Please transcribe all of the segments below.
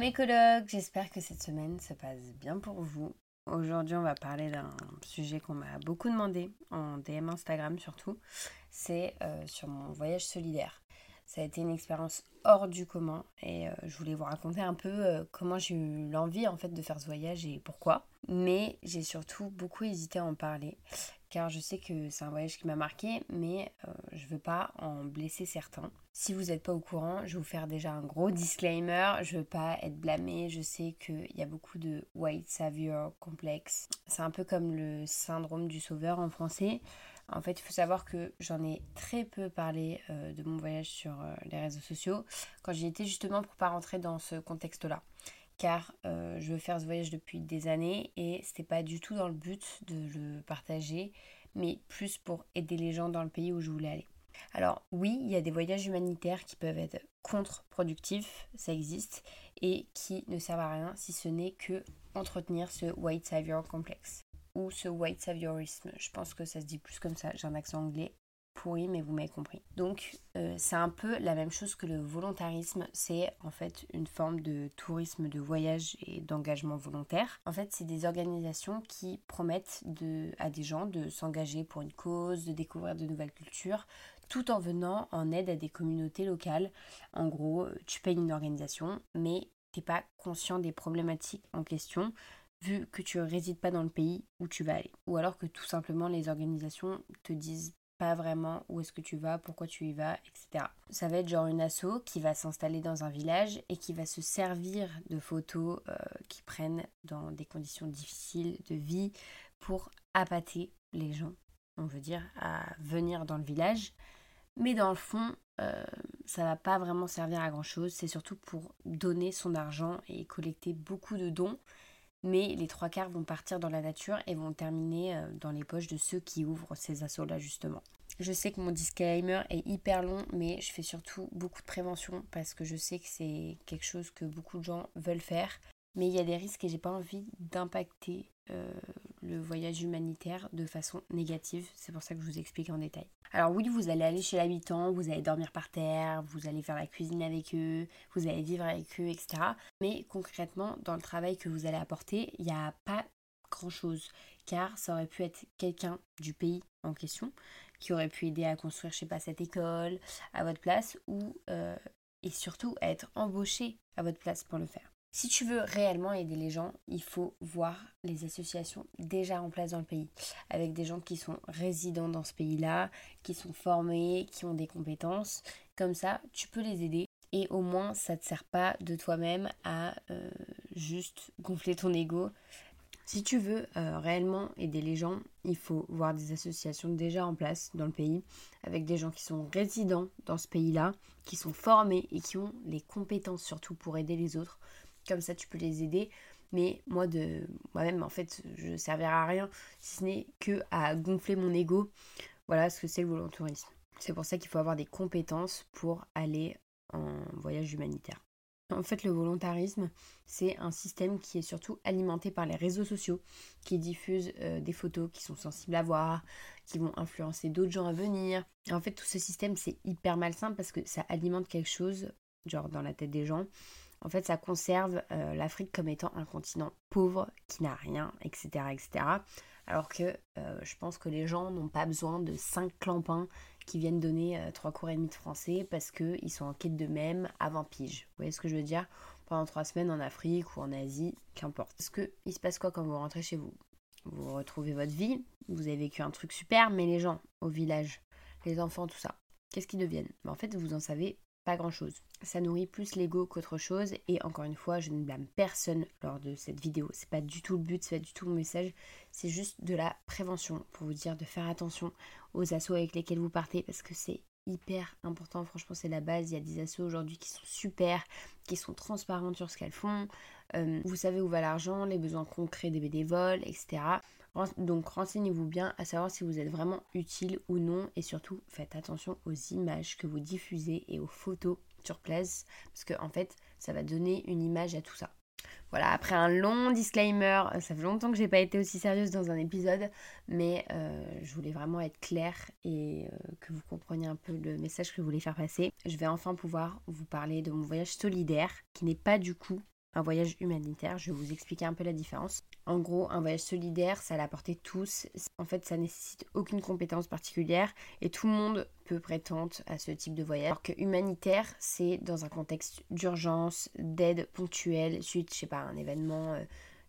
mes colocs, j'espère que cette semaine se passe bien pour vous. Aujourd'hui, on va parler d'un sujet qu'on m'a beaucoup demandé, en DM Instagram surtout, c'est euh, sur mon voyage solidaire. Ça a été une expérience hors du commun et euh, je voulais vous raconter un peu euh, comment j'ai eu l'envie en fait de faire ce voyage et pourquoi. Mais j'ai surtout beaucoup hésité à en parler car je sais que c'est un voyage qui m'a marqué, mais euh, je veux pas en blesser certains. Si vous n'êtes pas au courant, je vais vous faire déjà un gros disclaimer. Je veux pas être blâmée. Je sais qu'il y a beaucoup de white savior complexe. C'est un peu comme le syndrome du sauveur en français. En fait, il faut savoir que j'en ai très peu parlé euh, de mon voyage sur euh, les réseaux sociaux quand j'y étais justement pour pas rentrer dans ce contexte-là car euh, je veux faire ce voyage depuis des années et c'était pas du tout dans le but de le partager, mais plus pour aider les gens dans le pays où je voulais aller. Alors oui, il y a des voyages humanitaires qui peuvent être contre-productifs, ça existe, et qui ne servent à rien si ce n'est que entretenir ce white savior complexe ou ce white saviorisme. Je pense que ça se dit plus comme ça, j'ai un accent anglais pourri, mais vous m'avez compris. Donc, euh, c'est un peu la même chose que le volontarisme. C'est en fait une forme de tourisme de voyage et d'engagement volontaire. En fait, c'est des organisations qui promettent à des gens de s'engager pour une cause, de découvrir de nouvelles cultures, tout en venant en aide à des communautés locales. En gros, tu payes une organisation, mais t'es pas conscient des problématiques en question vu que tu résides pas dans le pays où tu vas aller. Ou alors que tout simplement les organisations te disent pas vraiment où est-ce que tu vas, pourquoi tu y vas, etc. Ça va être genre une asso qui va s'installer dans un village et qui va se servir de photos euh, qui prennent dans des conditions difficiles de vie pour appâter les gens, on veut dire, à venir dans le village. Mais dans le fond, euh, ça va pas vraiment servir à grand chose. C'est surtout pour donner son argent et collecter beaucoup de dons mais les trois quarts vont partir dans la nature et vont terminer euh, dans les poches de ceux qui ouvrent ces assauts-là justement. Je sais que mon disclaimer est hyper long, mais je fais surtout beaucoup de prévention parce que je sais que c'est quelque chose que beaucoup de gens veulent faire. Mais il y a des risques et j'ai pas envie d'impacter euh, le voyage humanitaire de façon négative. C'est pour ça que je vous explique en détail. Alors oui, vous allez aller chez l'habitant, vous allez dormir par terre, vous allez faire la cuisine avec eux, vous allez vivre avec eux, etc. Mais concrètement, dans le travail que vous allez apporter, il n'y a pas grand-chose. Car ça aurait pu être quelqu'un du pays en question qui aurait pu aider à construire, je sais pas, cette école à votre place ou euh, et surtout être embauché à votre place pour le faire. Si tu veux réellement aider les gens, il faut voir les associations déjà en place dans le pays, avec des gens qui sont résidents dans ce pays-là, qui sont formés, qui ont des compétences. Comme ça, tu peux les aider et au moins ça ne te sert pas de toi-même à euh, juste gonfler ton ego. Si tu veux euh, réellement aider les gens, il faut voir des associations déjà en place dans le pays, avec des gens qui sont résidents dans ce pays-là, qui sont formés et qui ont les compétences surtout pour aider les autres comme ça tu peux les aider. Mais moi, de moi-même, en fait, je servirai à rien si ce n'est que à gonfler mon ego. Voilà ce que c'est le volontourisme. C'est pour ça qu'il faut avoir des compétences pour aller en voyage humanitaire. En fait, le volontarisme, c'est un système qui est surtout alimenté par les réseaux sociaux, qui diffusent euh, des photos qui sont sensibles à voir, qui vont influencer d'autres gens à venir. en fait, tout ce système, c'est hyper malsain parce que ça alimente quelque chose, genre dans la tête des gens, en fait, ça conserve euh, l'Afrique comme étant un continent pauvre, qui n'a rien, etc. etc. Alors que euh, je pense que les gens n'ont pas besoin de 5 clampins qui viennent donner 3 euh, cours et demi de français parce qu'ils sont en quête de même avant pige. Vous voyez ce que je veux dire? Pendant 3 semaines en Afrique ou en Asie, qu'importe. Est-ce qu'il se passe quoi quand vous rentrez chez vous? Vous retrouvez votre vie, vous avez vécu un truc super, mais les gens au village, les enfants, tout ça, qu'est-ce qu'ils deviennent? En fait, vous en savez grand-chose. Ça nourrit plus l'ego qu'autre chose et encore une fois, je ne blâme personne lors de cette vidéo. C'est pas du tout le but, c'est pas du tout mon message, c'est juste de la prévention pour vous dire de faire attention aux assauts avec lesquels vous partez parce que c'est hyper important. Franchement, c'est la base. Il y a des assos aujourd'hui qui sont super, qui sont transparentes sur ce qu'elles font. Euh, vous savez où va l'argent, les besoins concrets des bénévoles, etc. Donc renseignez-vous bien à savoir si vous êtes vraiment utile ou non et surtout faites attention aux images que vous diffusez et aux photos sur place parce que en fait ça va donner une image à tout ça. Voilà, après un long disclaimer, ça fait longtemps que j'ai pas été aussi sérieuse dans un épisode, mais euh, je voulais vraiment être claire et euh, que vous compreniez un peu le message que je voulais faire passer. Je vais enfin pouvoir vous parler de mon voyage solidaire, qui n'est pas du coup un voyage humanitaire. Je vais vous expliquer un peu la différence. En gros, un voyage solidaire, ça l'apporter tous. En fait, ça nécessite aucune compétence particulière et tout le monde peut prétendre à ce type de voyage. Alors que humanitaire, c'est dans un contexte d'urgence, d'aide ponctuelle, suite, je sais pas, un événement euh,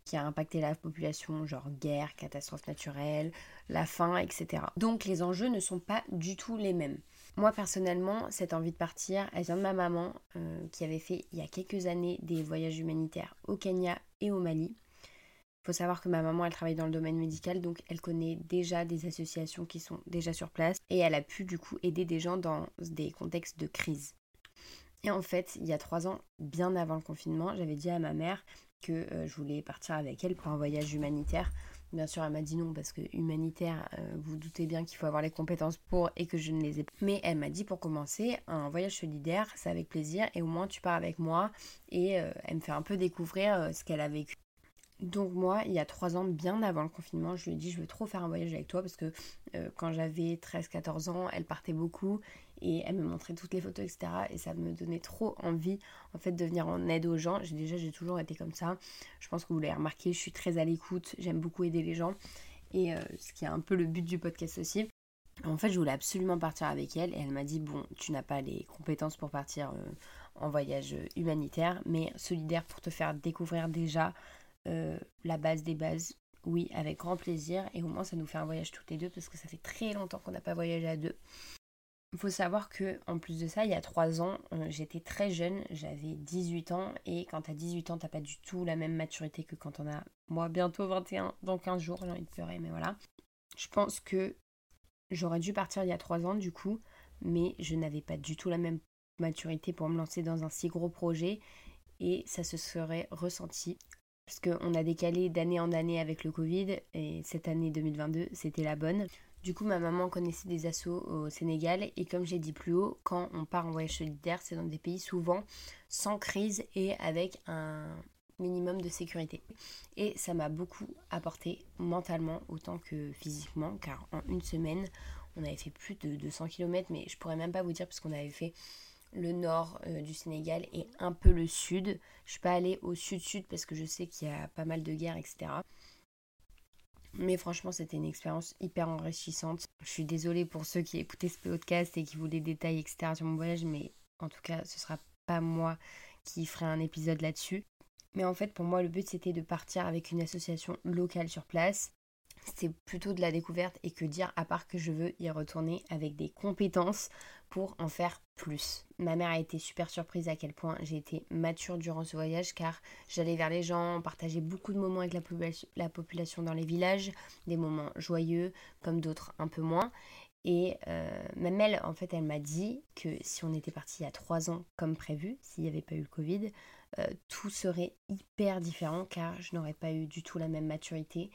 qui a impacté la population, genre guerre, catastrophe naturelle, la faim, etc. Donc les enjeux ne sont pas du tout les mêmes. Moi personnellement, cette envie de partir, elle vient de ma maman euh, qui avait fait il y a quelques années des voyages humanitaires au Kenya et au Mali. Il faut savoir que ma maman, elle travaille dans le domaine médical, donc elle connaît déjà des associations qui sont déjà sur place et elle a pu du coup aider des gens dans des contextes de crise. Et en fait, il y a trois ans, bien avant le confinement, j'avais dit à ma mère que euh, je voulais partir avec elle pour un voyage humanitaire Bien sûr, elle m'a dit non parce que humanitaire, euh, vous doutez bien qu'il faut avoir les compétences pour et que je ne les ai pas. Mais elle m'a dit pour commencer, un voyage solidaire, c'est avec plaisir et au moins tu pars avec moi et euh, elle me fait un peu découvrir ce qu'elle a vécu. Donc moi, il y a trois ans, bien avant le confinement, je lui ai dit je veux trop faire un voyage avec toi parce que quand j'avais 13-14 ans, elle partait beaucoup et elle me montrait toutes les photos, etc. Et ça me donnait trop envie en fait de venir en aide aux gens. J'ai déjà j'ai toujours été comme ça. Je pense que vous l'avez remarqué, je suis très à l'écoute, j'aime beaucoup aider les gens et euh, ce qui est un peu le but du podcast aussi. En fait, je voulais absolument partir avec elle et elle m'a dit bon, tu n'as pas les compétences pour partir euh, en voyage humanitaire, mais solidaire pour te faire découvrir déjà euh, la base des bases. Oui, avec grand plaisir. Et au moins, ça nous fait un voyage toutes les deux parce que ça fait très longtemps qu'on n'a pas voyagé à deux. Il faut savoir que en plus de ça, il y a 3 ans, euh, j'étais très jeune, j'avais 18 ans et quand t'as 18 ans, t'as pas du tout la même maturité que quand on a moi bientôt 21 dans 15 jours, j'ai envie de pleurer mais voilà. Je pense que j'aurais dû partir il y a 3 ans du coup, mais je n'avais pas du tout la même maturité pour me lancer dans un si gros projet et ça se serait ressenti parce qu'on a décalé d'année en année avec le Covid et cette année 2022 c'était la bonne. Du coup, ma maman connaissait des assos au Sénégal et comme j'ai dit plus haut, quand on part en voyage solidaire, c'est dans des pays souvent sans crise et avec un minimum de sécurité. Et ça m'a beaucoup apporté mentalement autant que physiquement, car en une semaine, on avait fait plus de 200 km, mais je pourrais même pas vous dire parce qu'on avait fait le nord euh, du Sénégal et un peu le sud. Je suis pas allée au sud-sud parce que je sais qu'il y a pas mal de guerres, etc. Mais franchement, c'était une expérience hyper enrichissante. Je suis désolée pour ceux qui écoutaient ce podcast et qui voulaient des détails, etc. sur mon voyage, mais en tout cas, ce sera pas moi qui ferai un épisode là-dessus. Mais en fait, pour moi, le but c'était de partir avec une association locale sur place c'est plutôt de la découverte et que dire à part que je veux y retourner avec des compétences pour en faire plus. Ma mère a été super surprise à quel point j'ai été mature durant ce voyage car j'allais vers les gens, partageais beaucoup de moments avec la, population dans les villages, des moments joyeux comme d'autres un peu moins. Et euh, même elle, en fait, elle m'a dit que si on était parti il y a trois ans comme prévu, s'il n'y avait pas eu le Covid, euh, tout serait hyper différent car je n'aurais pas eu du tout la même maturité,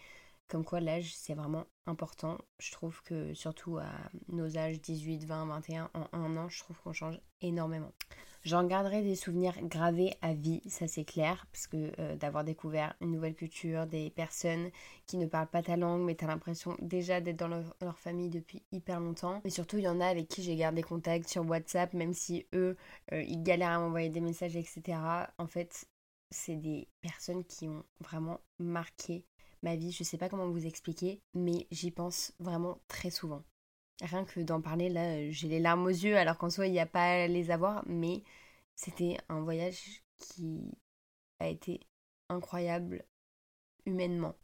comme quoi l'âge c'est vraiment important. Je trouve que surtout à nos âges 18, 20, 21, en un an, je trouve qu'on change énormément. J'en garderai des souvenirs gravés à vie, ça c'est clair, parce que euh, d'avoir découvert une nouvelle culture, des personnes qui ne parlent pas ta langue, mais t'as l'impression déjà d'être dans leur, famille depuis hyper longtemps. Et surtout, il y en a avec qui j'ai gardé contact sur WhatsApp, même si eux, euh, ils galèrent à m'envoyer des messages, etc. En fait, c'est des personnes qui ont vraiment marqué ma vie. Je sais pas comment vous expliquer, mais j'y pense vraiment très souvent. Rien que d'en parler, là, j'ai les larmes aux yeux, alors qu'en soi, il n'y a pas à les avoir, mais c'était un voyage qui a été incroyable humainement.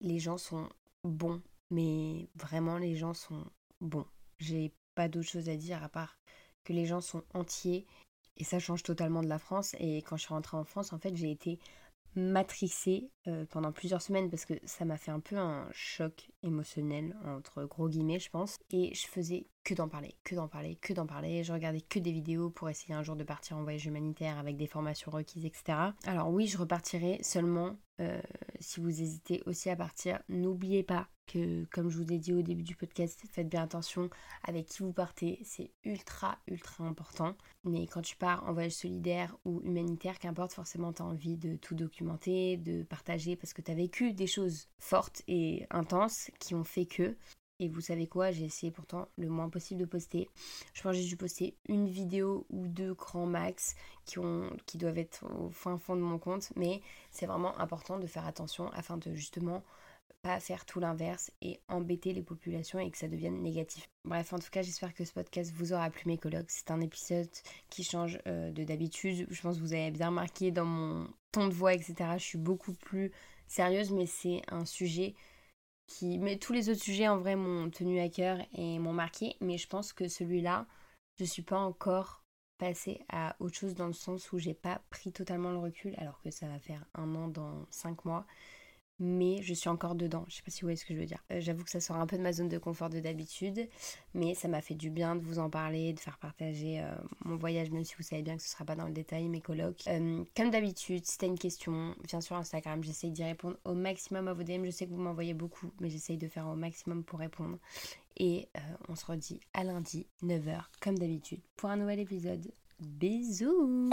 Les gens sont bons, mais vraiment, les gens sont bons. J'ai pas d'autre chose à dire à part que les gens sont entiers et ça change totalement de la France. Et quand je suis rentrée en France, en fait, j'ai été matrixée euh, pendant plusieurs semaines parce que ça m'a fait un peu un choc émotionnel entre gros guillemets je pense et je faisais que d'en parler, que d'en parler, que d'en parler. Je regardais que des vidéos pour essayer un jour de partir en voyage humanitaire avec des formations requises, etc. Alors oui, je repartirai seulement euh, si vous hésitez aussi à partir. N'oubliez pas que, comme je vous ai dit au début du podcast, faites bien attention avec qui vous partez. C'est ultra, ultra important. Mais quand tu pars en voyage solidaire ou humanitaire, qu'importe, forcément, tu as envie de tout documenter, de partager parce que tu as vécu des choses fortes et intenses qui ont fait que Et vous savez quoi, j'ai essayé pourtant le moins possible de poster. Je pense que j'ai dû poster une vidéo ou deux grands max qui, ont, qui doivent être au fin fond de mon compte. Mais c'est vraiment important de faire attention afin de justement pas faire tout l'inverse et embêter les populations et que ça devienne négatif. Bref, en tout cas, j'espère que ce podcast vous aura plu, mes collègues. C'est un épisode qui change euh, de d'habitude. Je pense que vous avez bien remarqué dans mon ton de voix, etc. Je suis beaucoup plus sérieuse, mais c'est un sujet mais tous les autres sujets en vrai m'ont tenu à cœur et m'ont marqué. Mais je pense que celui-là, je suis pas encore passée à autre chose dans le sens où j'ai pas pris totalement le recul, alors que ça va faire un an dans cinq mois mais je suis encore dedans. Je sais pas si vous voyez ce que je veux dire. Euh, j'avoue que ça sort un peu de ma zone de confort de d'habitude, mais ça m'a fait du bien de vous en parler, de faire partager euh, mon voyage, même si vous savez bien que ce sera pas dans le détail, mes colloques. Euh, comme d'habitude, si t'as une question, viens sur Instagram, j'essaye d'y répondre au maximum à vos DM. Je sais que vous m'envoyez beaucoup, mais j'essaye de faire au maximum pour répondre. Et on se redit à lundi, 9h, comme d'habitude, pour un nouvel épisode. Bisous